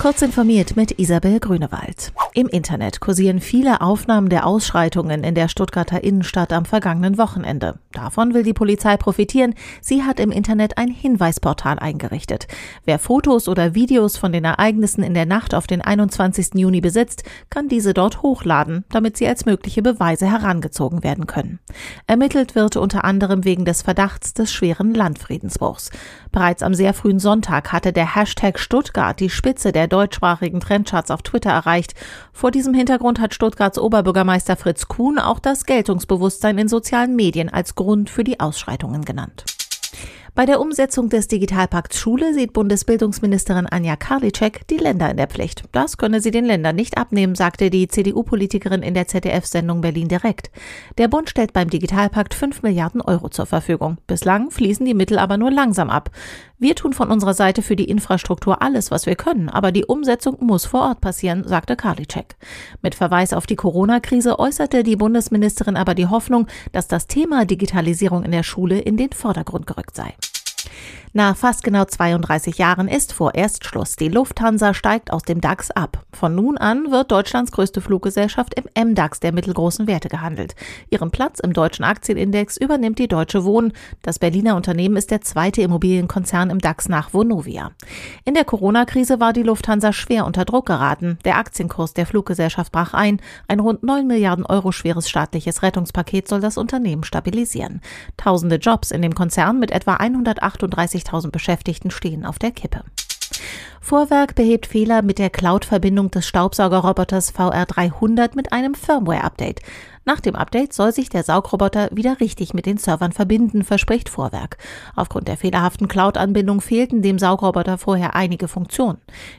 Kurz informiert mit Isabel Grünewald. Im Internet kursieren viele Aufnahmen der Ausschreitungen in der Stuttgarter Innenstadt am vergangenen Wochenende. Davon will die Polizei profitieren. Sie hat im Internet ein Hinweisportal eingerichtet. Wer Fotos oder Videos von den Ereignissen in der Nacht auf den 21. Juni besitzt, kann diese dort hochladen, damit sie als mögliche Beweise herangezogen werden können. Ermittelt wird unter anderem wegen des Verdachts des schweren Landfriedensbruchs. Bereits am sehr frühen Sonntag hatte der Hashtag Stuttgart die Spitze der deutschsprachigen Trendcharts auf Twitter erreicht. Vor diesem Hintergrund hat Stuttgarts Oberbürgermeister Fritz Kuhn auch das Geltungsbewusstsein in sozialen Medien als Grund für die Ausschreitungen genannt. Bei der Umsetzung des Digitalpakts Schule sieht Bundesbildungsministerin Anja Karliczek die Länder in der Pflicht. Das könne sie den Ländern nicht abnehmen, sagte die CDU-Politikerin in der ZDF-Sendung Berlin direkt. Der Bund stellt beim Digitalpakt 5 Milliarden Euro zur Verfügung. Bislang fließen die Mittel aber nur langsam ab. Wir tun von unserer Seite für die Infrastruktur alles, was wir können, aber die Umsetzung muss vor Ort passieren, sagte Karliczek. Mit Verweis auf die Corona-Krise äußerte die Bundesministerin aber die Hoffnung, dass das Thema Digitalisierung in der Schule in den Vordergrund gerückt sei. Nach fast genau 32 Jahren ist vorerst Schluss. Die Lufthansa steigt aus dem DAX ab. Von nun an wird Deutschlands größte Fluggesellschaft im MDAX der mittelgroßen Werte gehandelt. Ihren Platz im deutschen Aktienindex übernimmt die Deutsche Wohnen. Das Berliner Unternehmen ist der zweite Immobilienkonzern im DAX nach Vonovia. In der Corona-Krise war die Lufthansa schwer unter Druck geraten. Der Aktienkurs der Fluggesellschaft brach ein. Ein rund 9 Milliarden Euro schweres staatliches Rettungspaket soll das Unternehmen stabilisieren. Tausende Jobs in dem Konzern mit etwa 138 20.000 Beschäftigten stehen auf der Kippe. Vorwerk behebt Fehler mit der Cloud-Verbindung des Staubsaugerroboters VR300 mit einem Firmware-Update. Nach dem Update soll sich der Saugroboter wieder richtig mit den Servern verbinden, verspricht Vorwerk. Aufgrund der fehlerhaften Cloud-Anbindung fehlten dem Saugroboter vorher einige Funktionen.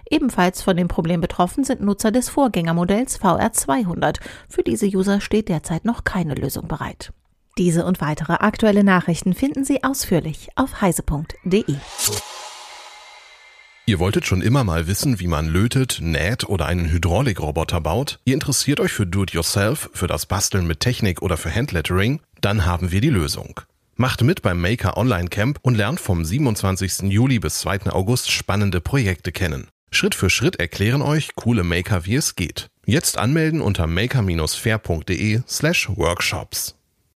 Ebenfalls von dem Problem betroffen sind Nutzer des Vorgängermodells VR200. Für diese User steht derzeit noch keine Lösung bereit. Diese und weitere aktuelle Nachrichten finden Sie ausführlich auf heise.de. Ihr wolltet schon immer mal wissen, wie man lötet, näht oder einen Hydraulikroboter baut? Ihr interessiert euch für Do-it-yourself, für das Basteln mit Technik oder für Handlettering? Dann haben wir die Lösung. Macht mit beim Maker Online Camp und lernt vom 27. Juli bis 2. August spannende Projekte kennen. Schritt für Schritt erklären euch coole Maker, wie es geht. Jetzt anmelden unter maker-fair.de slash workshops.